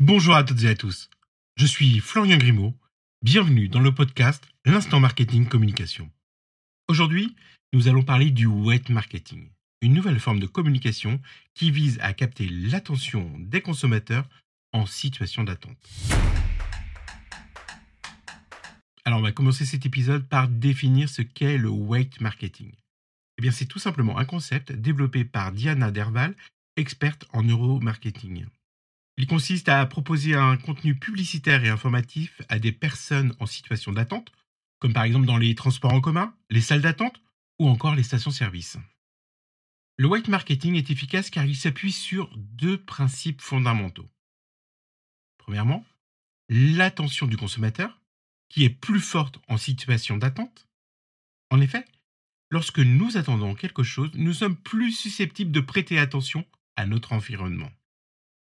Bonjour à toutes et à tous. Je suis Florian Grimaud. Bienvenue dans le podcast L'instant marketing communication. Aujourd'hui, nous allons parler du wet marketing, une nouvelle forme de communication qui vise à capter l'attention des consommateurs en situation d'attente. Alors, on va commencer cet épisode par définir ce qu'est le wait marketing. Eh bien, c'est tout simplement un concept développé par Diana Derval, experte en neuromarketing. Il consiste à proposer un contenu publicitaire et informatif à des personnes en situation d'attente, comme par exemple dans les transports en commun, les salles d'attente ou encore les stations-service. Le white marketing est efficace car il s'appuie sur deux principes fondamentaux. Premièrement, l'attention du consommateur, qui est plus forte en situation d'attente. En effet, lorsque nous attendons quelque chose, nous sommes plus susceptibles de prêter attention à notre environnement.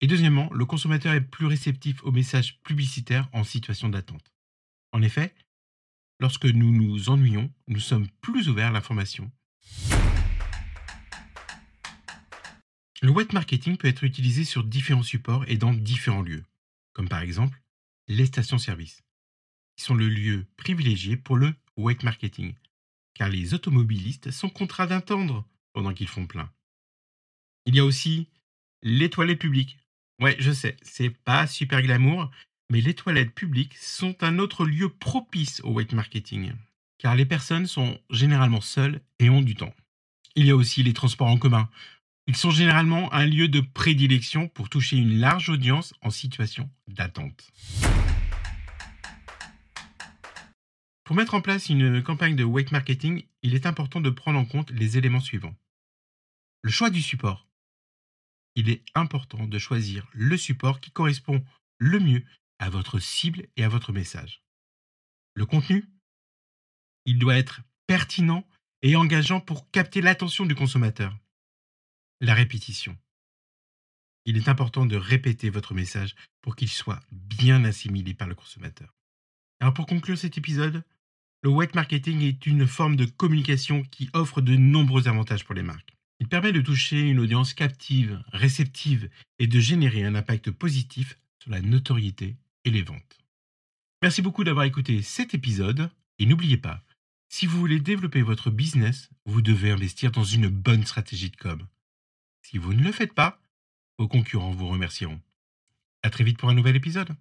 Et deuxièmement, le consommateur est plus réceptif aux messages publicitaires en situation d'attente. En effet, lorsque nous nous ennuyons, nous sommes plus ouverts à l'information. Le web marketing peut être utilisé sur différents supports et dans différents lieux, comme par exemple les stations-service, qui sont le lieu privilégié pour le web marketing, car les automobilistes sont contraints d'attendre pendant qu'ils font plein. Il y a aussi les toilettes publiques, Ouais, je sais, c'est pas super glamour, mais les toilettes publiques sont un autre lieu propice au weight marketing, car les personnes sont généralement seules et ont du temps. Il y a aussi les transports en commun. Ils sont généralement un lieu de prédilection pour toucher une large audience en situation d'attente. Pour mettre en place une campagne de weight marketing, il est important de prendre en compte les éléments suivants. Le choix du support il est important de choisir le support qui correspond le mieux à votre cible et à votre message. Le contenu, il doit être pertinent et engageant pour capter l'attention du consommateur. La répétition. Il est important de répéter votre message pour qu'il soit bien assimilé par le consommateur. Alors pour conclure cet épisode, le wet marketing est une forme de communication qui offre de nombreux avantages pour les marques. Il permet de toucher une audience captive, réceptive et de générer un impact positif sur la notoriété et les ventes. Merci beaucoup d'avoir écouté cet épisode et n'oubliez pas, si vous voulez développer votre business, vous devez investir dans une bonne stratégie de com. Si vous ne le faites pas, vos concurrents vous remercieront. À très vite pour un nouvel épisode.